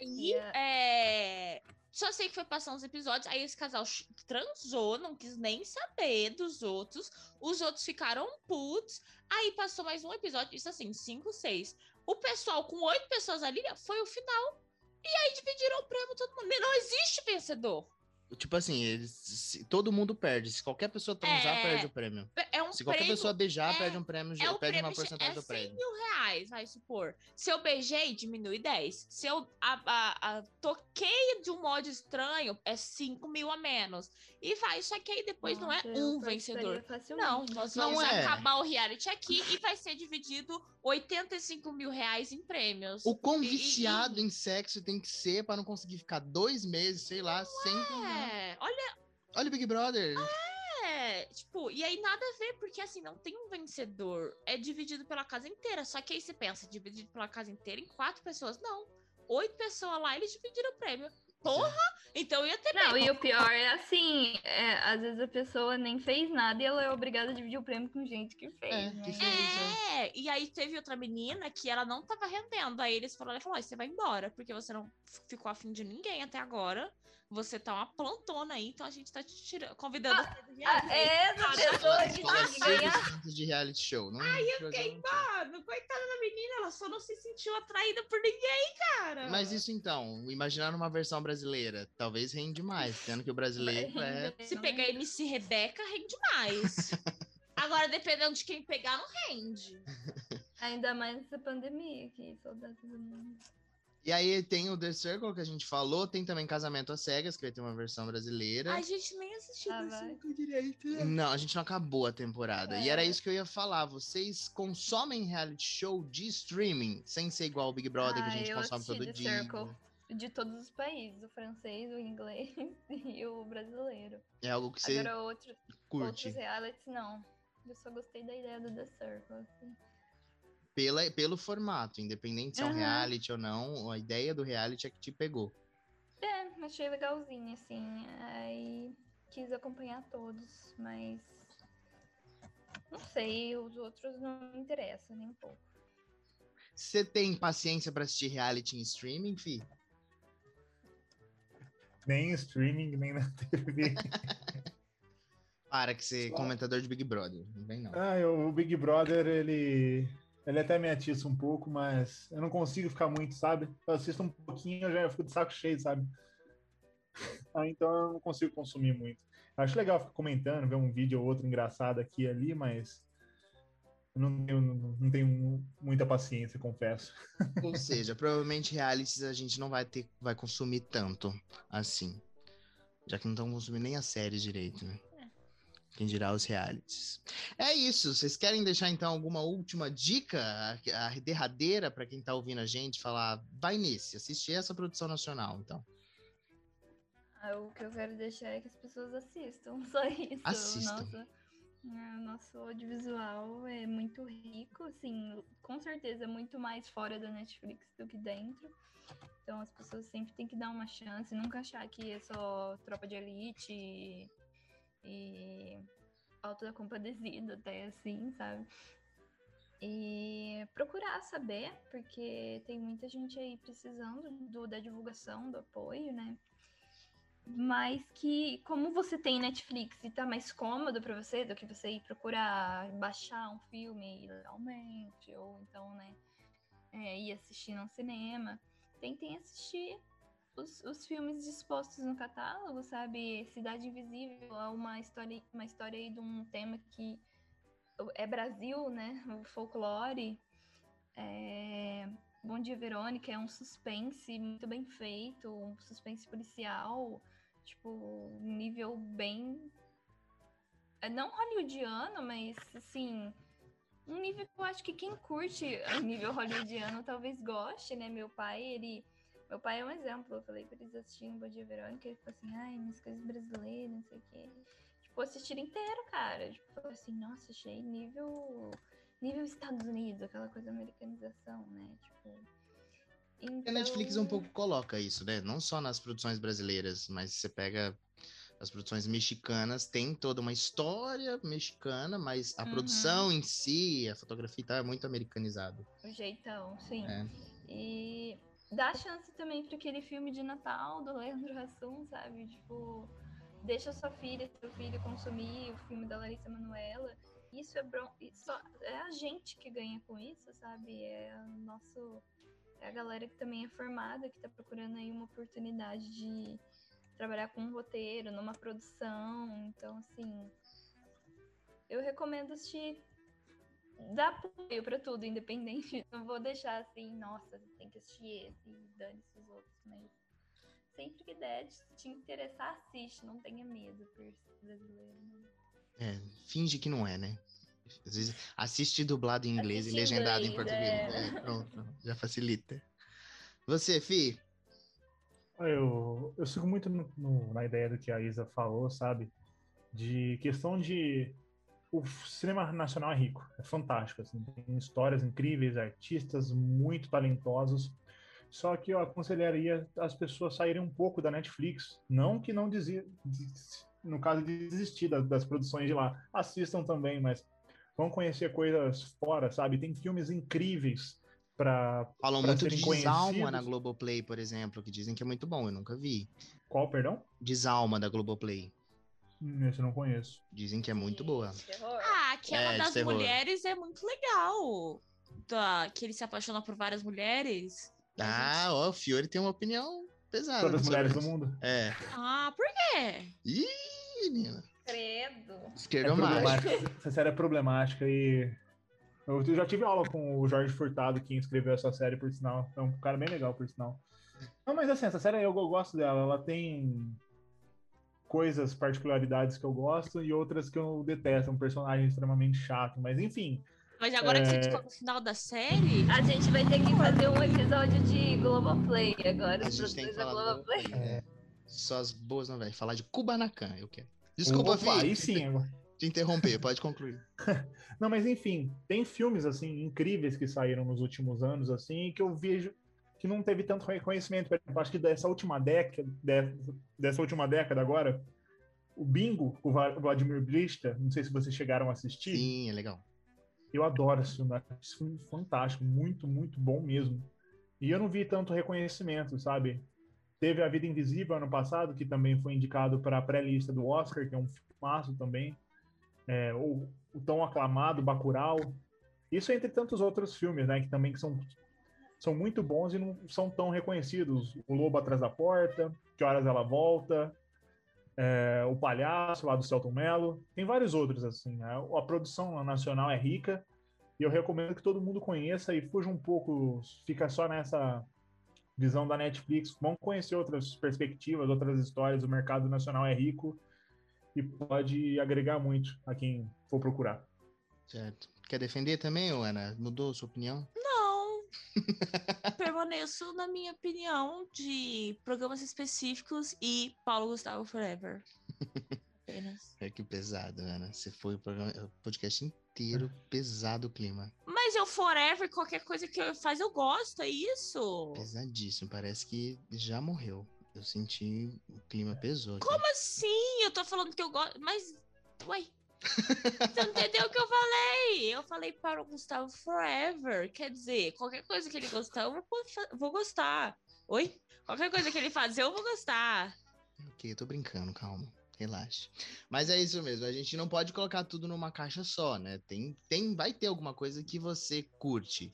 S2: E
S4: Yeah.
S2: é, só sei que foi passar uns episódios, aí esse casal transou, não quis nem saber dos outros, os outros ficaram putos, aí passou mais um episódio, isso assim, cinco, seis. O pessoal com oito pessoas ali foi o final. E aí dividiram o prêmio todo mundo. Não existe vencedor.
S1: Tipo assim, eles, todo mundo perde. Se qualquer pessoa transar,
S2: É.
S1: perde o prêmio.
S2: É um
S1: Se qualquer
S2: prêmio,
S1: pessoa beijar,
S2: é-
S1: perde um prêmio,
S2: é o
S1: perde uma
S2: prêmio,
S1: porcentagem
S2: é
S1: do
S2: 100
S1: prêmio.
S2: mil reais, vai supor. Se eu beijei, diminui 10. Se eu a, a- a- toquei de um modo estranho, é 5 mil a menos. E vai, só que aí depois não é
S4: Nossa,
S2: um vencedor. Não, nós
S1: Não
S2: vamos
S1: é.
S2: acabar o reality aqui e vai ser dividido 85 mil reais em prêmios.
S1: O quão
S2: E- e-
S1: viciado em sexo tem que ser pra não conseguir ficar dois meses, sei lá, sem.
S2: É, olha,
S1: Olha o Big Brother.
S2: é, tipo, e aí nada a ver, porque assim, não tem um vencedor. É dividido pela casa inteira. Só que aí você pensa, dividido pela casa inteira em quatro pessoas. Não. Oito pessoas lá, eles dividiram o prêmio. Porra! Então ia ter
S4: Não, e o pior é assim, é, às vezes a pessoa nem fez nada e ela é obrigada a dividir o prêmio com gente que fez,
S1: É,
S4: né?
S1: que fez.
S2: É, e aí teve outra menina que ela não tava rendendo. Aí eles falaram, ela falou, "Ó, você vai embora, porque você não ficou afim de ninguém até agora. Você tá uma plantona aí, então a gente tá te tirando, convidando você do
S4: Ah,
S2: reality."
S4: é essa
S2: Cara,
S4: pessoa que que.
S1: 100% de reality show. Não, Ai, eu
S2: Fiquei, mano, coitada da menina, ela só não se sentiu atraída por ninguém, cara.
S1: Mas isso então, imaginar numa versão brasileira, talvez rende mais, sendo que o brasileiro é.
S2: Se
S4: não
S2: pegar
S4: é?
S2: MC Rebeca, rende mais. Agora, dependendo de quem pegar, não rende.
S4: Ainda mais nessa pandemia aqui, saudades do mundo.
S1: E aí tem o The Circle que a gente falou, tem também Casamento às Cegas, que vai ter uma versão brasileira.
S2: A gente nem assistiu
S4: Ah,
S2: ah,
S4: vai.
S2: direito.
S1: Não, a gente não acabou a temporada. E era
S4: É.
S1: isso que eu ia falar. Vocês consomem reality show de streaming, sem ser igual o Big Brother que a
S4: Ah,
S1: gente
S4: eu
S1: consome todo
S4: The
S1: dia.
S4: Circle. De todos os países, o francês, o inglês e o brasileiro.
S1: É algo que você
S4: Agora outro,
S1: curte.
S4: outros realities, não. Eu só gostei da ideia do The Circle. assim.
S1: Pela, pelo formato, independente se é um
S4: Aham.
S1: reality ou não, a ideia do reality é que te pegou.
S4: É, achei legalzinho, assim. Aí quis acompanhar todos, mas. Não sei, os outros não me interessam nem um pouco.
S1: Você tem paciência pra assistir reality em streaming, fi?
S3: Nem em streaming, nem na TV.
S1: Para que você
S3: Só-
S1: comentador de Big Brother. Não vem, não.
S3: Ah, eu- o Big Brother, ele. Ele até me atiça um pouco, mas eu não consigo ficar muito, sabe? Eu assisto um pouquinho, eu já fico de saco cheio, sabe? Ah, então eu não consigo consumir muito. Acho legal ficar comentando, ver um vídeo ou outro engraçado aqui e ali, mas eu não tenho, não tenho muita paciência, confesso.
S1: Ou seja, provavelmente realities a gente não vai ter, vai consumir tanto assim. Já que não estão consumindo nem as séries direito, né? Quem dirá os realities. É isso. Vocês querem deixar então alguma última dica, a, a derradeira para quem tá ouvindo a gente, falar, vai nesse, assistir essa produção nacional, então.
S4: Ah, o que eu quero deixar é que as pessoas assistam, só isso.
S1: Assistam.
S4: Nossa, é, nosso audiovisual é muito rico, assim, com certeza muito mais fora da Netflix do que dentro. Então as pessoas sempre têm que dar uma chance, nunca achar que é só tropa de elite e, Compadecida, até assim, sabe? E procurar saber, porque tem muita gente aí precisando do, da divulgação, do apoio, né? Mas que, como você tem Netflix e tá mais cômodo para você do que você ir procurar baixar um filme ilegalmente, ou então, né, é, ir assistir no cinema, tentem assistir os, os filmes dispostos no catálogo, sabe? Cidade Invisível é uma história, uma história aí de um tema que é Brasil, né? O folclore. É... Bom Dia Verônica é um suspense muito bem feito, um suspense policial, tipo, nível bem. é, Não hollywoodiano, mas assim. Um nível que eu acho que quem curte nível hollywoodiano talvez goste, né? Meu pai, ele. Meu pai é um exemplo. Eu falei pra eles assistirem Bom Dia Verônica, ele falou assim, ai, minhas coisas brasileiras, não sei o quê. Tipo, assistir inteiro, cara. Tipo, falou assim, nossa, achei nível. Nível Estados Unidos, aquela coisa americanização, né? Tipo.
S1: A Netflix um
S4: então-
S1: pouco coloca isso, né? Não só nas produções brasileiras, mas você pega as produções mexicanas, tem toda uma história mexicana, mas a
S4: Uhum.
S1: produção em si, a fotografia é muito americanizado.
S4: O jeitão, sim.
S1: É.
S4: E dá chance também para aquele filme de Natal do Leandro Hassum, sabe? Tipo, deixa sua filha, seu filho consumir o filme da Larissa Manoela. Isso é isso é a gente que ganha com isso, sabe? É o nosso é a galera que também é formada, que tá procurando aí uma oportunidade de trabalhar com um roteiro, numa produção. Então, assim, eu recomendo assistir dá apoio pra tudo, independente. Não vou deixar assim, nossa, tem que assistir esse e dane-se os outros, mas sempre que der, se te interessar, assiste, não tenha medo por ser brasileiro.
S1: É, finge que não é, né? Às vezes assiste dublado em inglês
S4: Assiste
S1: e
S4: em
S1: legendado em
S4: inglês,
S1: português.
S4: é.
S1: É, pronto, já facilita. Você, Fi?
S3: Eu, eu sigo muito no- no- na ideia do que a Isa falou, sabe? De questão de. O cinema nacional é rico, é fantástico. Assim, tem histórias incríveis, artistas muito talentosos. Só que eu aconselharia as pessoas saírem um pouco da Netflix. Não que não desi des- no caso de desistir das, das produções de lá. Assistam também, mas vão conhecer coisas fora, sabe? Tem filmes incríveis para
S1: Falam
S3: Pra
S1: muito de Desalma na Globoplay, por exemplo, que dizem que é muito bom, eu nunca vi.
S3: Qual, perdão?
S1: Desalma da Globoplay.
S3: Hum, Esse eu não conheço.
S1: Dizem que é muito boa.
S2: Ah, aquela
S1: É, de
S2: das
S1: terror.
S2: mulheres é muito legal. Da, que ele se apaixona por várias mulheres.
S1: Ah, ó, o Fiore tem uma opinião pesada.
S3: Todas as
S1: sobre
S3: mulheres do
S1: isso.
S3: mundo.
S1: É.
S2: Ah, por quê?
S1: Ih, menina.
S4: Credo.
S3: É
S1: Esquerdomático.
S3: problemática. Essa série é problemática e Eu já tive aula com o Jorge Furtado, que escreveu essa série, por sinal. É um cara bem legal, por sinal. Não, mas assim, essa série eu go- gosto dela. Ela tem coisas, particularidades que eu gosto e outras que eu detesto. Um personagem extremamente chato. Mas enfim,
S2: Mas agora que
S3: É.
S2: você ficou no final da série,
S4: A gente vai ter que fazer um episódio de Globoplay agora.
S1: A gente tem que
S4: da
S1: falar do
S4: Globoplay.
S1: é. Só as boas novelas. Falar de Kubanacan, eu quero. Desculpa,
S3: Opa, aí sim. agora.
S1: te interromper, pode concluir.
S3: Não, mas enfim, tem filmes assim incríveis que saíram nos últimos anos assim que eu vejo que não teve tanto reconhecimento. Por exemplo, acho que dessa última década, de- dessa última década agora, o Bingo, o Vladimir Brista, não sei se vocês chegaram a assistir.
S1: Sim, é legal.
S3: Eu adoro esse filme, acho esse filme fantástico, muito, muito bom mesmo. E eu não vi tanto reconhecimento, sabe? Teve A Vida Invisível ano passado, que também foi indicado para a pré-lista do Oscar, que é um filmaço também. É, o, o tão aclamado Bacurau. Isso entre tantos outros filmes, né? Que também que são, são muito bons e não são tão reconhecidos. O Lobo Atrás da Porta, Que Horas Ela Volta, é, O Palhaço, lá do Celton Mello. Tem vários outros, assim. A, a produção nacional é rica e eu recomendo que todo mundo conheça e fuja um pouco, fica só nessa visão da Netflix. Vão conhecer outras perspectivas, outras histórias. O mercado nacional é rico e pode agregar muito a quem for procurar.
S1: Certo. Quer defender também, Ana? Mudou sua opinião?
S2: não. Permaneço na minha opinião de programas específicos e Paulo Gustavo Forever. Apenas.
S1: É que pesado, Ana. Você foi o, programa, o podcast inteiro pesado o clima.
S2: Mas eu Forever, qualquer coisa que eu faz, eu gosto, é isso?
S1: Pesadíssimo. Parece que já morreu. Eu senti o clima pesou.
S2: Como assim? Eu tô falando que eu gosto. Mas. Ué. Você não entendeu o que eu falei? Eu falei para o Gustavo Forever. Quer dizer, qualquer coisa que ele gostar, eu vou, gostar. Oi? Qualquer coisa que ele fazer, eu vou gostar.
S1: Ok, eu tô brincando, calma. Relaxa. Mas é isso mesmo, a gente não pode colocar tudo numa caixa só, né? Tem, tem, vai ter alguma coisa que você curte.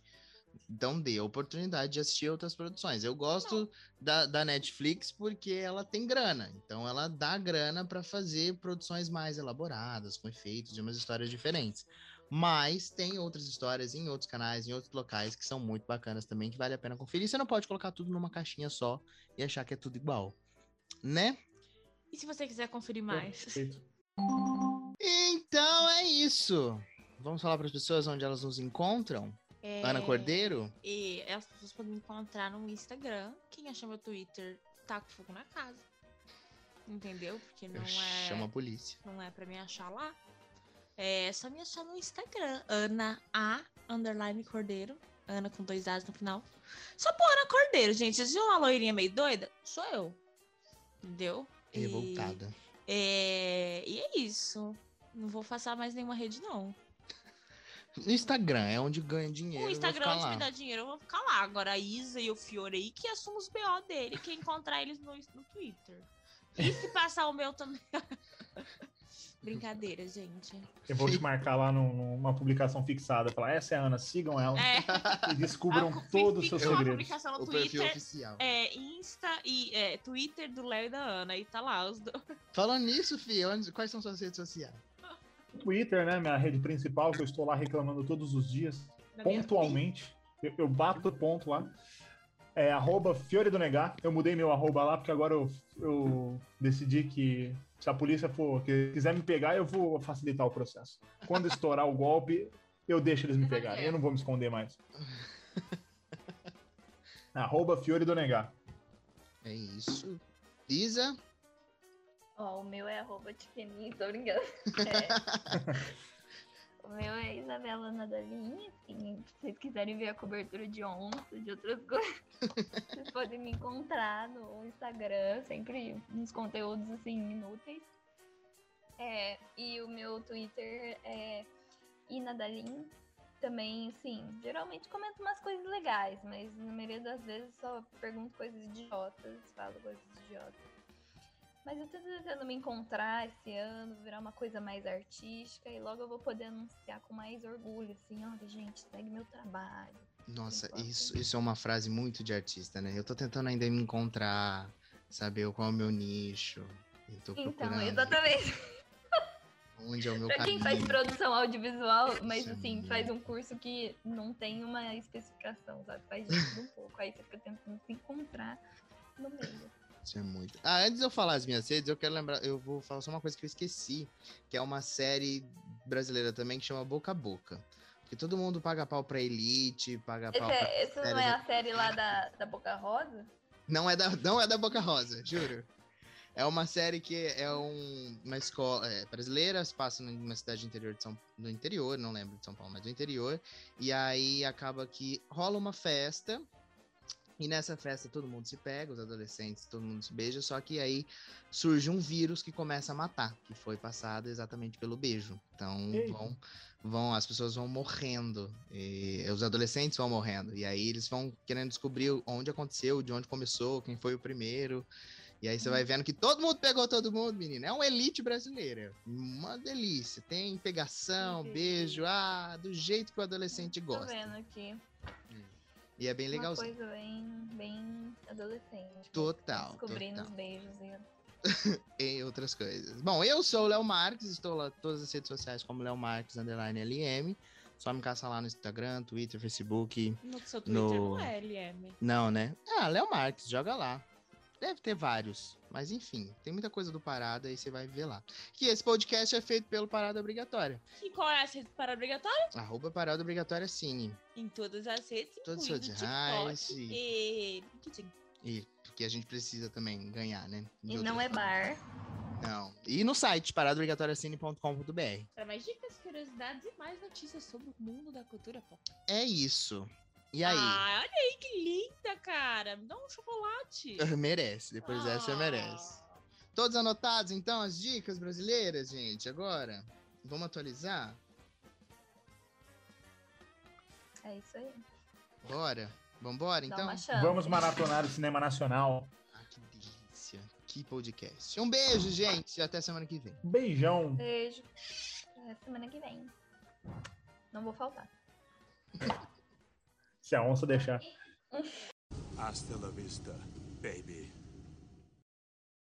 S1: Então dê a oportunidade de assistir outras produções. Eu gosto da, da Netflix porque ela tem grana. Então ela dá grana para fazer produções mais elaboradas, com efeitos e umas histórias diferentes. Mas tem outras histórias em outros canais, em outros locais que são muito bacanas também, que vale a pena conferir. Você não pode colocar tudo numa caixinha só e achar que é tudo igual, né?
S2: E se você quiser conferir mais?
S3: Perfeito.
S1: Então é isso. Vamos falar para as pessoas onde elas nos encontram?
S2: É,
S1: Ana Cordeiro?
S2: E as pessoas podem me encontrar no Instagram. Quem achar meu Twitter, tá com fogo na casa. Entendeu? Porque não é.
S1: Chama a polícia.
S2: Não é pra me achar lá. É só me achar no Instagram. Ana A underline Cordeiro. Ana com dois A's no final. Só por Ana Cordeiro, gente. Vocês viram uma loirinha meio doida? Sou eu. Entendeu? E-
S1: Revoltada.
S2: É... E é isso. Não vou passar mais nenhuma rede, não.
S1: No Instagram é onde ganha dinheiro.
S2: O Instagram
S1: ficar
S2: onde
S1: lá.
S2: me dá dinheiro, eu vou ficar lá. Agora a Isa e o Fiore aí que assumam os BO dele, que encontrar eles no, no Twitter. E se passar o meu também. Brincadeira, gente.
S3: Eu vou te marcar lá num- numa publicação fixada. Falar, essa é a Ana, sigam ela
S2: É,
S3: e descubram
S2: a-
S3: todos os seus segredos.
S2: publicação no
S1: O perfil
S2: Twitter.
S1: oficial.
S2: É, Insta e é, Twitter do Léo e da Ana. E tá lá os dois.
S1: Falando nisso, Fih, quais são suas redes sociais?
S3: Twitter, né? Minha rede principal, que eu estou lá reclamando todos os dias,
S2: da
S3: pontualmente. Eu, eu bato ponto lá. É arroba Fiore do Negar. Eu mudei meu arroba lá, porque agora eu, eu decidi que se a polícia for que quiser me pegar, eu vou facilitar o processo. Quando estourar o golpe, eu deixo eles me pegarem. Eu não vou me esconder mais. arroba Fiore do Negar.
S1: É isso. Isa?
S4: Ó, o meu é arroba Tiqueni, tô brincando. É. o meu é Isabela Nadalinha, assim, se vocês quiserem ver a cobertura de onça, de outras coisas, vocês podem me encontrar no Instagram, sempre uns conteúdos assim inúteis. É, e o meu Twitter é Inadalin. Também, assim, geralmente comento umas coisas legais, mas na maioria das vezes só pergunto coisas idiotas, falo coisas idiotas. Mas eu tô tentando me encontrar esse ano, virar uma coisa mais artística e logo eu vou poder anunciar com mais orgulho, assim, olha, gente, segue meu trabalho.
S1: Nossa, isso, isso é uma frase muito de artista, né? Eu tô tentando ainda me encontrar, saber qual é o meu nicho. Eu tô
S4: Então,
S1: procurando.
S4: exatamente.
S1: onde é o meu
S4: Pra quem
S1: caminho.
S4: faz produção audiovisual, mas
S1: Isso é
S4: assim,
S1: muito-
S4: faz um curso que não tem uma especificação, sabe? Faz de tudo um pouco. Aí você fica tentando se encontrar no meio.
S1: Isso é muito. Ah, antes de eu falar as minhas redes, eu quero lembrar, eu vou falar só uma coisa que eu esqueci, que é uma série brasileira também que chama Boca a Boca. Porque todo mundo paga pau pra Elite, paga
S4: Esse
S1: pau pra...
S4: é, essa não é a série lá da, da Boca Rosa?
S1: Não é da, não é da Boca Rosa, juro. É uma série que é um- uma escola é, brasileira, se passa numa cidade interior de São no interior, não lembro de São Paulo, mas do interior. E aí acaba que rola uma festa. E nessa festa todo mundo se pega, os adolescentes, todo mundo se beija, só que aí surge um vírus que começa a matar, que foi passado exatamente pelo beijo. Então vão, vão, as pessoas vão morrendo, e os adolescentes vão morrendo, e aí eles vão querendo descobrir onde aconteceu, de onde começou, quem foi o primeiro. E aí você vai vendo que todo mundo pegou todo mundo, menina. É uma elite brasileira. Uma delícia. Tem pegação,
S4: Entendi.
S1: beijo, ah, do jeito que o adolescente
S4: Tô
S1: gosta.
S4: vendo aqui.
S1: E é bem
S4: Uma
S1: legalzinho.
S4: coisa bem, bem adolescente.
S1: Total,
S4: Descobrindo
S1: total.
S4: os beijos e
S1: e outras coisas. Bom, eu sou o Léo Marques, estou lá em todas as redes sociais como Léo Marques underline LM. Só me caça lá no Instagram, Twitter, Facebook.
S2: No seu Twitter
S1: No-
S2: não é LM.
S1: Não, né? Ah, Léo Marques, joga lá. Deve ter vários. Mas enfim, tem muita coisa do Parada aí você vai ver lá. Que esse podcast é feito pelo Parada Obrigatória.
S2: E qual é a rede para obrigatória?
S1: Arroba Parada Obrigatória Cine.
S2: Em todas as redes,
S1: Todas as redes
S2: e LinkedIn.
S1: E porque a gente precisa também ganhar, né? De
S4: E não é bar.
S1: Não. E no site paradaobrigatoriacine.com.br.
S2: Para mais dicas, curiosidades e mais notícias sobre o mundo da cultura pop.
S1: É isso. E aí?
S2: Ah, olha aí que linda, cara. Me dá um chocolate.
S1: merece. Depois dessa você
S2: Ah.
S1: merece. Todos anotados, então, as dicas brasileiras, gente, agora? Vamos atualizar?
S4: É isso aí.
S1: Bora? Vambora, então?
S3: Vamos maratonar o cinema nacional.
S1: Ah, que delícia. Que podcast. Um beijo, gente. Até semana que vem.
S3: Um beijão.
S4: Beijo. Até semana que vem. Não vou faltar.
S3: Se a onça deixar.
S7: Hasta la vista, baby.